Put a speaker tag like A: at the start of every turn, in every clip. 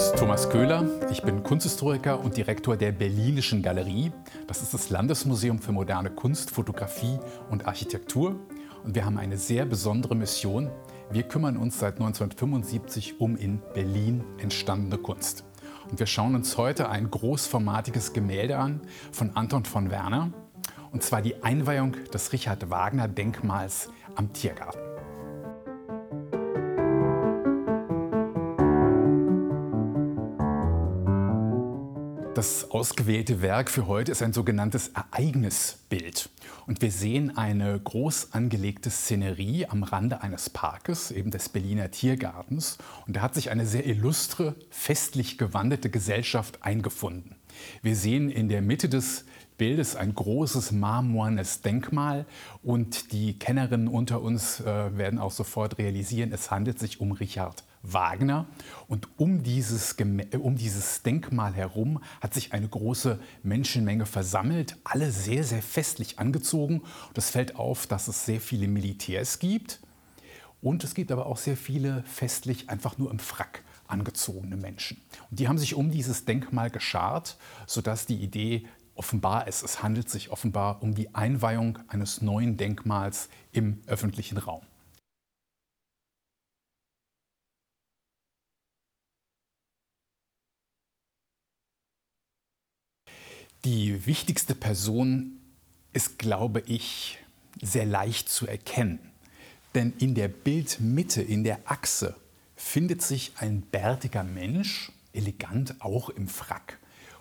A: ist Thomas Köhler. Ich bin Kunsthistoriker und Direktor der Berlinischen Galerie. Das ist das Landesmuseum für moderne Kunst, Fotografie und Architektur. Und wir haben eine sehr besondere Mission. Wir kümmern uns seit 1975 um in Berlin entstandene Kunst. Und wir schauen uns heute ein großformatiges Gemälde an von Anton von Werner. Und zwar die Einweihung des Richard Wagner Denkmals am Tiergarten. Das ausgewählte Werk für heute ist ein sogenanntes Ereignisbild. Und wir sehen eine groß angelegte Szenerie am Rande eines Parkes, eben des Berliner Tiergartens. Und da hat sich eine sehr illustre, festlich gewandete Gesellschaft eingefunden. Wir sehen in der Mitte des Bildes ein großes marmornes Denkmal und die Kennerinnen unter uns äh, werden auch sofort realisieren, es handelt sich um Richard Wagner. Und um dieses, äh, um dieses Denkmal herum hat sich eine große Menschenmenge versammelt, alle sehr, sehr festlich angezogen. Und es fällt auf, dass es sehr viele Militärs gibt. Und es gibt aber auch sehr viele festlich einfach nur im Frack angezogene Menschen. Und die haben sich um dieses Denkmal geschart, sodass die Idee offenbar ist, es handelt sich offenbar um die Einweihung eines neuen Denkmals im öffentlichen Raum. Die wichtigste Person ist, glaube ich, sehr leicht zu erkennen. Denn in der Bildmitte, in der Achse, findet sich ein bärtiger Mensch, elegant auch im Frack.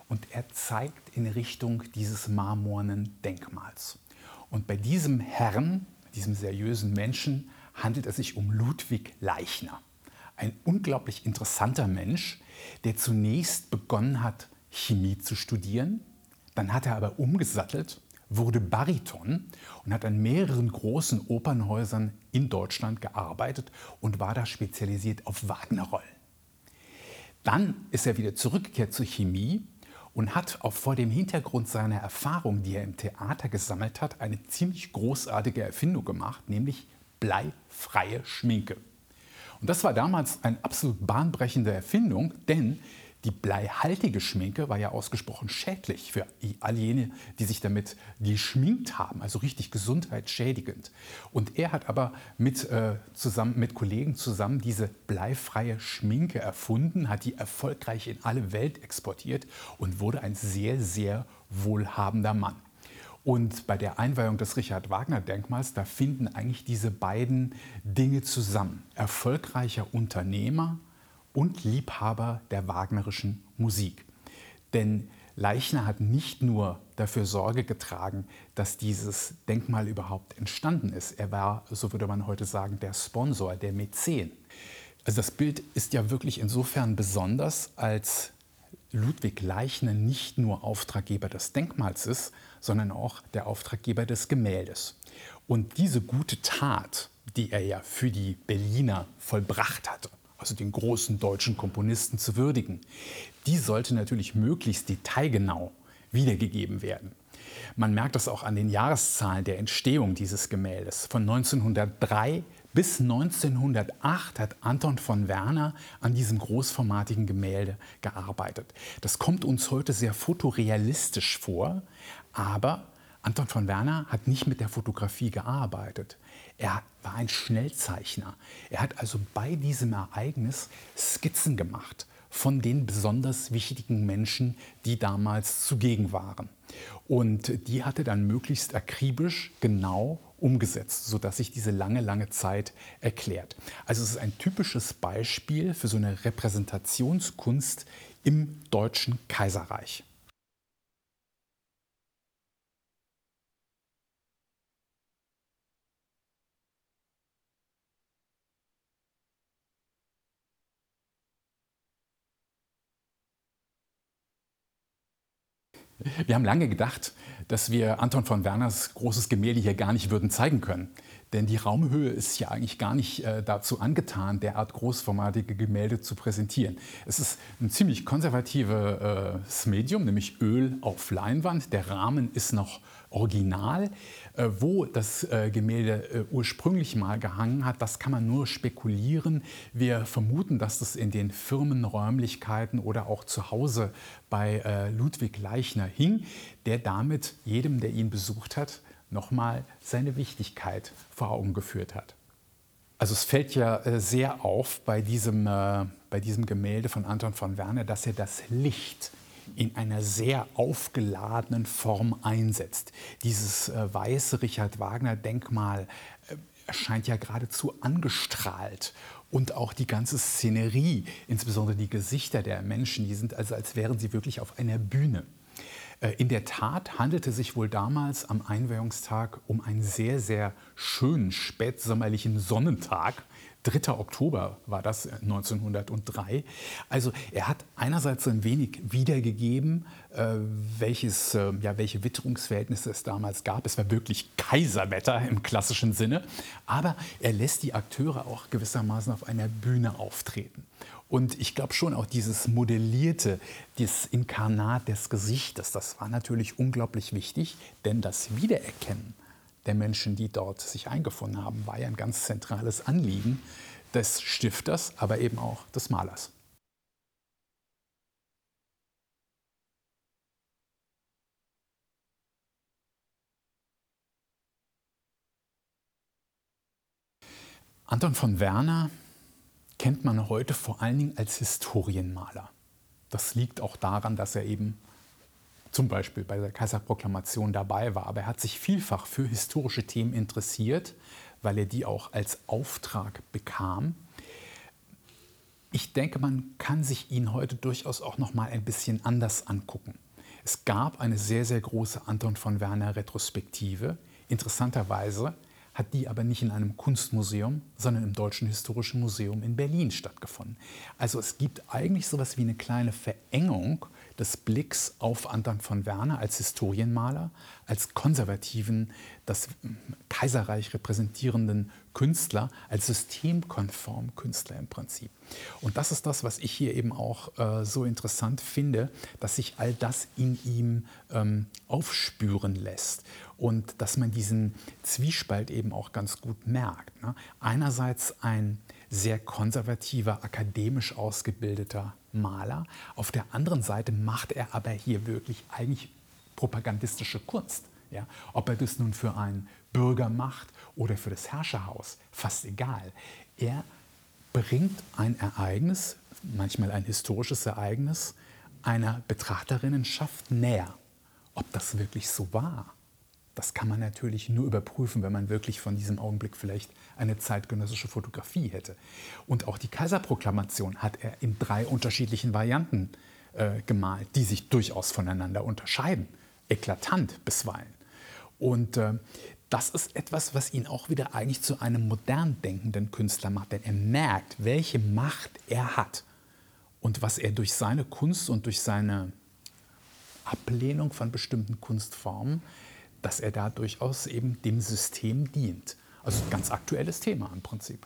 A: Und er zeigt in Richtung dieses marmornen Denkmals. Und bei diesem Herrn, diesem seriösen Menschen, handelt es sich um Ludwig Leichner. Ein unglaublich interessanter Mensch, der zunächst begonnen hat, Chemie zu studieren, dann hat er aber umgesattelt, wurde Bariton und hat an mehreren großen Opernhäusern in Deutschland gearbeitet und war da spezialisiert auf Wagner-Rollen. Dann ist er wieder zurückgekehrt zur Chemie und hat auch vor dem Hintergrund seiner Erfahrung, die er im Theater gesammelt hat, eine ziemlich großartige Erfindung gemacht, nämlich bleifreie Schminke. Und das war damals eine absolut bahnbrechende Erfindung, denn die bleihaltige Schminke war ja ausgesprochen schädlich für all jene, die sich damit geschminkt haben, also richtig gesundheitsschädigend. Und er hat aber mit, äh, zusammen, mit Kollegen zusammen diese bleifreie Schminke erfunden, hat die erfolgreich in alle Welt exportiert und wurde ein sehr, sehr wohlhabender Mann. Und bei der Einweihung des Richard Wagner Denkmals, da finden eigentlich diese beiden Dinge zusammen. Erfolgreicher Unternehmer und Liebhaber der wagnerischen Musik. Denn Leichner hat nicht nur dafür Sorge getragen, dass dieses Denkmal überhaupt entstanden ist. Er war, so würde man heute sagen, der Sponsor, der Mäzen. Also das Bild ist ja wirklich insofern besonders, als Ludwig Leichner nicht nur Auftraggeber des Denkmals ist, sondern auch der Auftraggeber des Gemäldes. Und diese gute Tat, die er ja für die Berliner vollbracht hatte, also den großen deutschen Komponisten, zu würdigen. Die sollte natürlich möglichst detailgenau wiedergegeben werden. Man merkt das auch an den Jahreszahlen der Entstehung dieses Gemäldes. Von 1903 bis 1908 hat Anton von Werner an diesem großformatigen Gemälde gearbeitet. Das kommt uns heute sehr fotorealistisch vor, aber Anton von Werner hat nicht mit der Fotografie gearbeitet. Er war ein Schnellzeichner. Er hat also bei diesem Ereignis Skizzen gemacht von den besonders wichtigen Menschen, die damals zugegen waren. Und die hatte dann möglichst akribisch genau umgesetzt, sodass sich diese lange, lange Zeit erklärt. Also es ist ein typisches Beispiel für so eine Repräsentationskunst im Deutschen Kaiserreich. Wir haben lange gedacht, dass wir Anton von Werners großes Gemälde hier gar nicht würden zeigen können. Denn die Raumhöhe ist ja eigentlich gar nicht äh, dazu angetan, derart großformatige Gemälde zu präsentieren. Es ist ein ziemlich konservatives äh, Medium, nämlich Öl auf Leinwand. Der Rahmen ist noch original. Äh, wo das äh, Gemälde äh, ursprünglich mal gehangen hat, das kann man nur spekulieren. Wir vermuten, dass das in den Firmenräumlichkeiten oder auch zu Hause bei Ludwig Leichner hing, der damit jedem, der ihn besucht hat, nochmal seine Wichtigkeit vor Augen geführt hat. Also es fällt ja sehr auf bei diesem, bei diesem Gemälde von Anton von Werner, dass er das Licht in einer sehr aufgeladenen Form einsetzt. Dieses äh, weiße Richard Wagner-Denkmal äh, erscheint ja geradezu angestrahlt. Und auch die ganze Szenerie, insbesondere die Gesichter der Menschen, die sind also, als wären sie wirklich auf einer Bühne. Äh, in der Tat handelte sich wohl damals am Einweihungstag um einen sehr, sehr schönen spätsommerlichen Sonnentag. 3. Oktober war das 1903. Äh, also er hat einerseits ein wenig wiedergegeben, äh, welches, äh, ja, welche Witterungsverhältnisse es damals gab. Es war wirklich Kaiserwetter im klassischen Sinne. Aber er lässt die Akteure auch gewissermaßen auf einer Bühne auftreten. Und ich glaube schon auch dieses Modellierte, das Inkarnat des Gesichtes, das war natürlich unglaublich wichtig, denn das Wiedererkennen der Menschen, die dort sich eingefunden haben, war ja ein ganz zentrales Anliegen des Stifters, aber eben auch des Malers. Anton von Werner kennt man heute vor allen Dingen als Historienmaler. Das liegt auch daran, dass er eben zum Beispiel bei der Kaiserproklamation dabei war. Aber er hat sich vielfach für historische Themen interessiert, weil er die auch als Auftrag bekam. Ich denke, man kann sich ihn heute durchaus auch noch mal ein bisschen anders angucken. Es gab eine sehr, sehr große Anton von Werner Retrospektive. Interessanterweise hat die aber nicht in einem Kunstmuseum, sondern im Deutschen Historischen Museum in Berlin stattgefunden. Also es gibt eigentlich so etwas wie eine kleine Verengung des Blicks auf Anton von Werner als Historienmaler, als konservativen, das Kaiserreich repräsentierenden Künstler, als systemkonform Künstler im Prinzip. Und das ist das, was ich hier eben auch äh, so interessant finde, dass sich all das in ihm ähm, aufspüren lässt und dass man diesen Zwiespalt eben auch ganz gut merkt. Ne? Einerseits ein sehr konservativer, akademisch ausgebildeter Maler. Auf der anderen Seite macht er aber hier wirklich eigentlich propagandistische Kunst. Ja? Ob er das nun für einen Bürger macht oder für das Herrscherhaus, fast egal. Er bringt ein Ereignis, manchmal ein historisches Ereignis, einer Betrachterinnenschaft näher. Ob das wirklich so war, das kann man natürlich nur überprüfen, wenn man wirklich von diesem Augenblick vielleicht eine zeitgenössische Fotografie hätte. Und auch die Kaiserproklamation hat er in drei unterschiedlichen Varianten äh, gemalt, die sich durchaus voneinander unterscheiden, eklatant bisweilen. Und äh, das ist etwas, was ihn auch wieder eigentlich zu einem modern denkenden Künstler macht, denn er merkt, welche Macht er hat und was er durch seine Kunst und durch seine Ablehnung von bestimmten Kunstformen dass er da durchaus eben dem System dient. Also ein ganz aktuelles Thema im Prinzip.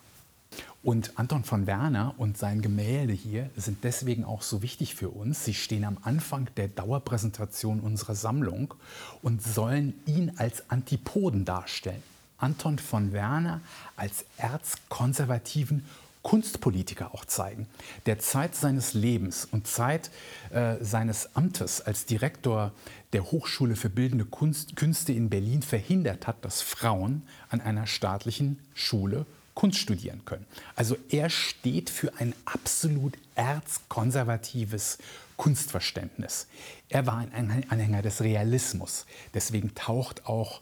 A: Und Anton von Werner und sein Gemälde hier sind deswegen auch so wichtig für uns. Sie stehen am Anfang der Dauerpräsentation unserer Sammlung und sollen ihn als Antipoden darstellen. Anton von Werner als erzkonservativen Kunstpolitiker auch zeigen, der Zeit seines Lebens und Zeit äh, seines Amtes als Direktor der Hochschule für Bildende Kunst, Künste in Berlin verhindert hat, dass Frauen an einer staatlichen Schule Kunst studieren können. Also er steht für ein absolut erzkonservatives Kunstverständnis. Er war ein Anhänger des Realismus. Deswegen taucht auch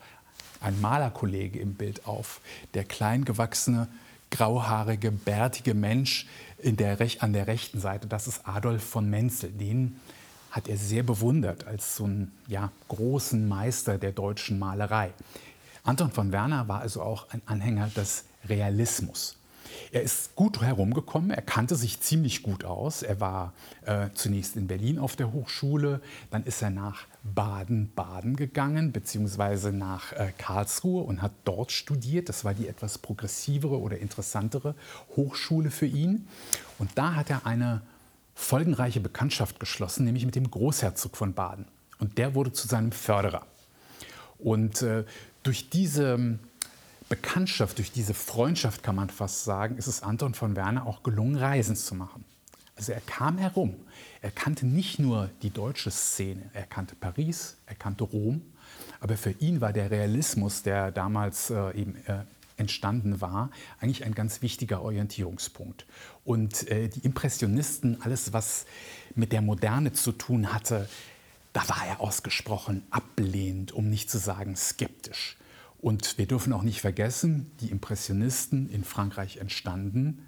A: ein Malerkollege im Bild auf, der kleingewachsene grauhaarige, bärtige Mensch der, an der rechten Seite, das ist Adolf von Menzel. Den hat er sehr bewundert als so einen ja, großen Meister der deutschen Malerei. Anton von Werner war also auch ein Anhänger des Realismus. Er ist gut herumgekommen, er kannte sich ziemlich gut aus. Er war äh, zunächst in Berlin auf der Hochschule, dann ist er nach Baden-Baden gegangen, beziehungsweise nach äh, Karlsruhe und hat dort studiert. Das war die etwas progressivere oder interessantere Hochschule für ihn. Und da hat er eine folgenreiche Bekanntschaft geschlossen, nämlich mit dem Großherzog von Baden. Und der wurde zu seinem Förderer. Und äh, durch diese Bekanntschaft, durch diese Freundschaft kann man fast sagen, ist es Anton von Werner auch gelungen, Reisen zu machen. Also er kam herum. Er kannte nicht nur die deutsche Szene, er kannte Paris, er kannte Rom, aber für ihn war der Realismus, der damals äh, eben äh, entstanden war, eigentlich ein ganz wichtiger Orientierungspunkt. Und äh, die Impressionisten, alles was mit der Moderne zu tun hatte, da war er ausgesprochen ablehnend, um nicht zu sagen skeptisch. Und wir dürfen auch nicht vergessen, die Impressionisten in Frankreich entstanden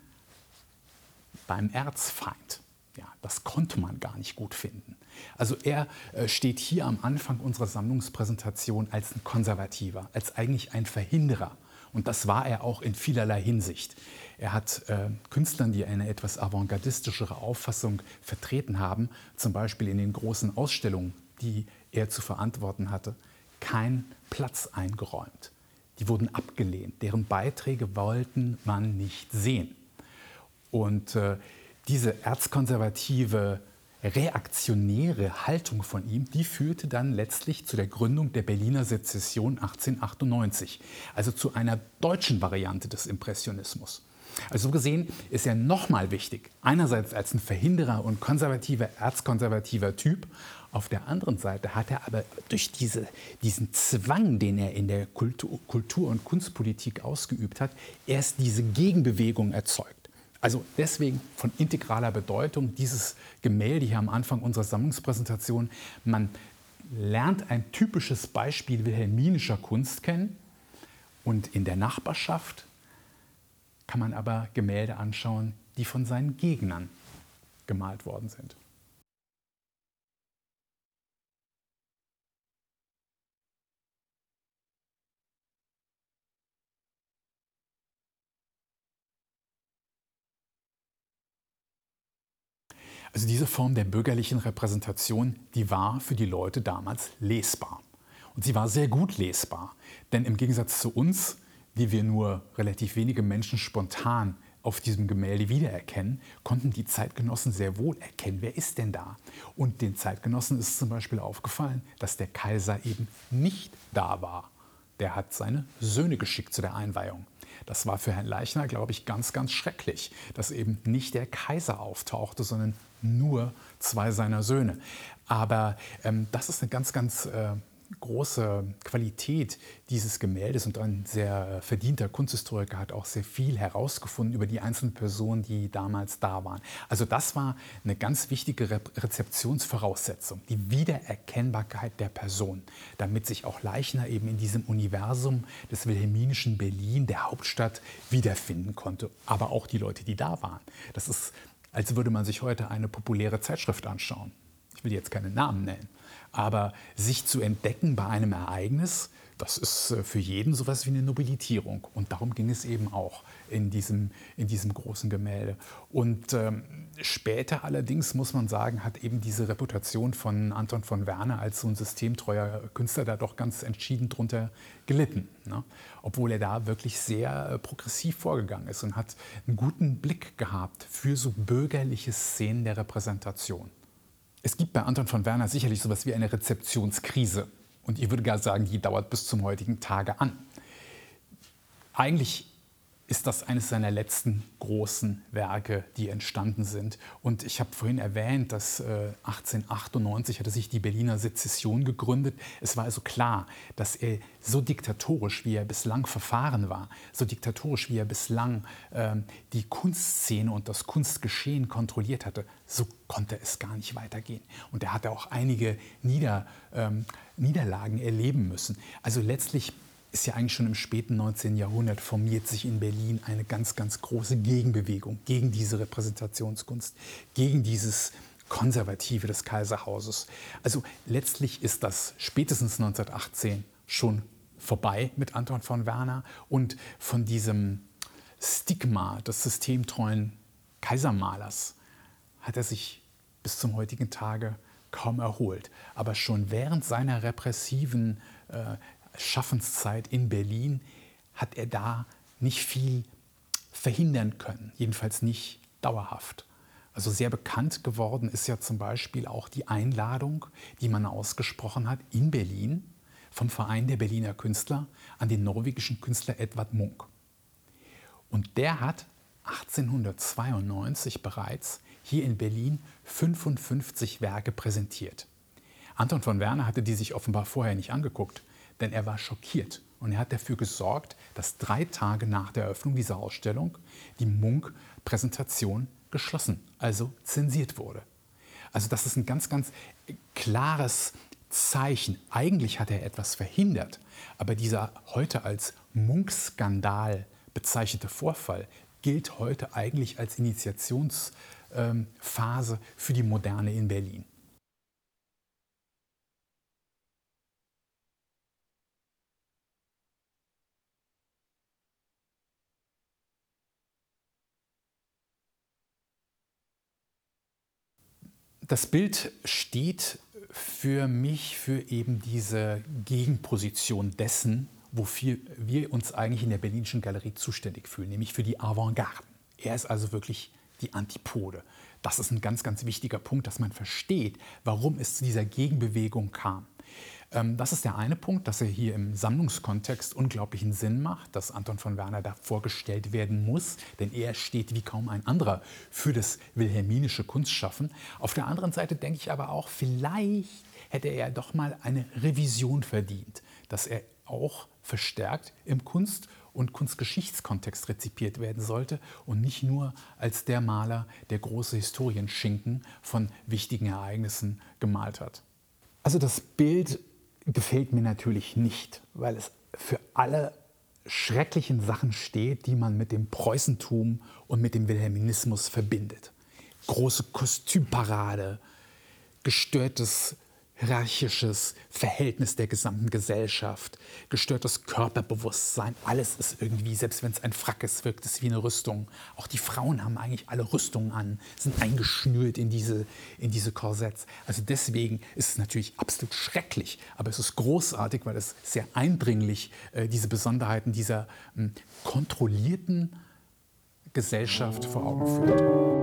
A: beim Erzfeind. Ja, das konnte man gar nicht gut finden. Also er äh, steht hier am Anfang unserer Sammlungspräsentation als ein Konservativer, als eigentlich ein Verhinderer. Und das war er auch in vielerlei Hinsicht. Er hat äh, Künstlern, die eine etwas avantgardistischere Auffassung vertreten haben, zum Beispiel in den großen Ausstellungen, die er zu verantworten hatte, keinen Platz eingeräumt. Die wurden abgelehnt. Deren Beiträge wollten man nicht sehen. Und äh, diese erzkonservative, reaktionäre Haltung von ihm, die führte dann letztlich zu der Gründung der Berliner Sezession 1898, also zu einer deutschen Variante des Impressionismus. Also so gesehen ist er nochmal wichtig. Einerseits als ein Verhinderer und konservativer, erzkonservativer Typ. Auf der anderen Seite hat er aber durch diese, diesen Zwang, den er in der Kultur, Kultur- und Kunstpolitik ausgeübt hat, erst diese Gegenbewegung erzeugt. Also deswegen von integraler Bedeutung dieses Gemälde hier am Anfang unserer Sammlungspräsentation. Man lernt ein typisches Beispiel wilhelminischer Kunst kennen und in der Nachbarschaft kann man aber Gemälde anschauen, die von seinen Gegnern gemalt worden sind. Also diese Form der bürgerlichen Repräsentation, die war für die Leute damals lesbar. Und sie war sehr gut lesbar. Denn im Gegensatz zu uns wie wir nur relativ wenige Menschen spontan auf diesem Gemälde wiedererkennen, konnten die Zeitgenossen sehr wohl erkennen, wer ist denn da. Und den Zeitgenossen ist zum Beispiel aufgefallen, dass der Kaiser eben nicht da war. Der hat seine Söhne geschickt zu der Einweihung. Das war für Herrn Leichner, glaube ich, ganz, ganz schrecklich, dass eben nicht der Kaiser auftauchte, sondern nur zwei seiner Söhne. Aber ähm, das ist eine ganz, ganz äh, große Qualität dieses Gemäldes und ein sehr verdienter Kunsthistoriker hat auch sehr viel herausgefunden über die einzelnen Personen, die damals da waren. Also das war eine ganz wichtige Rezeptionsvoraussetzung, die Wiedererkennbarkeit der Person, damit sich auch Leichner eben in diesem Universum des wilhelminischen Berlin, der Hauptstadt, wiederfinden konnte. Aber auch die Leute, die da waren. Das ist, als würde man sich heute eine populäre Zeitschrift anschauen. Ich will jetzt keine Namen nennen. Aber sich zu entdecken bei einem Ereignis, das ist äh, für jeden sowas wie eine Nobilitierung. Und darum ging es eben auch in diesem, in diesem großen Gemälde. Und ähm, später allerdings, muss man sagen, hat eben diese Reputation von Anton von Werner als so ein systemtreuer Künstler da doch ganz entschieden drunter gelitten. Ne? Obwohl er da wirklich sehr äh, progressiv vorgegangen ist und hat einen guten Blick gehabt für so bürgerliche Szenen der Repräsentation. Es gibt bei Anton von Werner sicherlich so etwas wie eine Rezeptionskrise. Und ich würde gar sagen, die dauert bis zum heutigen Tage an. Eigentlich ist das eines seiner letzten großen Werke, die entstanden sind. Und ich habe vorhin erwähnt, dass äh, 1898 hatte sich die Berliner Sezession gegründet. Es war also klar, dass er so diktatorisch, wie er bislang verfahren war, so diktatorisch, wie er bislang äh, die Kunstszene und das Kunstgeschehen kontrolliert hatte, so konnte es gar nicht weitergehen. Und er hatte auch einige Nieder, ähm, Niederlagen erleben müssen. Also letztlich ist ja eigentlich schon im späten 19. Jahrhundert formiert sich in Berlin eine ganz, ganz große Gegenbewegung gegen diese Repräsentationskunst, gegen dieses Konservative des Kaiserhauses. Also letztlich ist das spätestens 1918 schon vorbei mit Anton von Werner und von diesem Stigma des systemtreuen Kaisermalers hat er sich bis zum heutigen Tage kaum erholt. Aber schon während seiner repressiven äh, Schaffenszeit in Berlin hat er da nicht viel verhindern können, jedenfalls nicht dauerhaft. Also sehr bekannt geworden ist ja zum Beispiel auch die Einladung, die man ausgesprochen hat in Berlin vom Verein der Berliner Künstler an den norwegischen Künstler Edvard Munch. Und der hat 1892 bereits hier in Berlin 55 Werke präsentiert. Anton von Werner hatte die sich offenbar vorher nicht angeguckt, denn er war schockiert und er hat dafür gesorgt, dass drei Tage nach der Eröffnung dieser Ausstellung die Munk-Präsentation geschlossen, also zensiert wurde. Also das ist ein ganz, ganz klares Zeichen. Eigentlich hat er etwas verhindert, aber dieser heute als Munk-Skandal bezeichnete Vorfall gilt heute eigentlich als Initiationsphase für die Moderne in Berlin. Das Bild steht für mich für eben diese Gegenposition dessen, wofür wir uns eigentlich in der Berlinischen Galerie zuständig fühlen, nämlich für die Avantgarde. Er ist also wirklich die Antipode. Das ist ein ganz, ganz wichtiger Punkt, dass man versteht, warum es zu dieser Gegenbewegung kam. Ähm, das ist der eine Punkt, dass er hier im Sammlungskontext unglaublichen Sinn macht, dass Anton von Werner da vorgestellt werden muss, denn er steht wie kaum ein anderer für das wilhelminische Kunstschaffen. Auf der anderen Seite denke ich aber auch, vielleicht hätte er doch mal eine Revision verdient, dass er auch verstärkt im Kunst- und Kunstgeschichtskontext rezipiert werden sollte und nicht nur als der Maler, der große Historienschinken von wichtigen Ereignissen gemalt hat. Also das Bild gefällt mir natürlich nicht, weil es für alle schrecklichen Sachen steht, die man mit dem Preußentum und mit dem Wilhelminismus verbindet. Große Kostümparade, gestörtes hierarchisches Verhältnis der gesamten Gesellschaft, gestörtes Körperbewusstsein, alles ist irgendwie, selbst wenn es ein Frack ist, wirkt es wie eine Rüstung. Auch die Frauen haben eigentlich alle Rüstungen an, sind eingeschnürt in diese, in diese Korsetts. Also deswegen ist es natürlich absolut schrecklich, aber es ist großartig, weil es sehr eindringlich äh, diese Besonderheiten dieser äh, kontrollierten Gesellschaft vor Augen führt.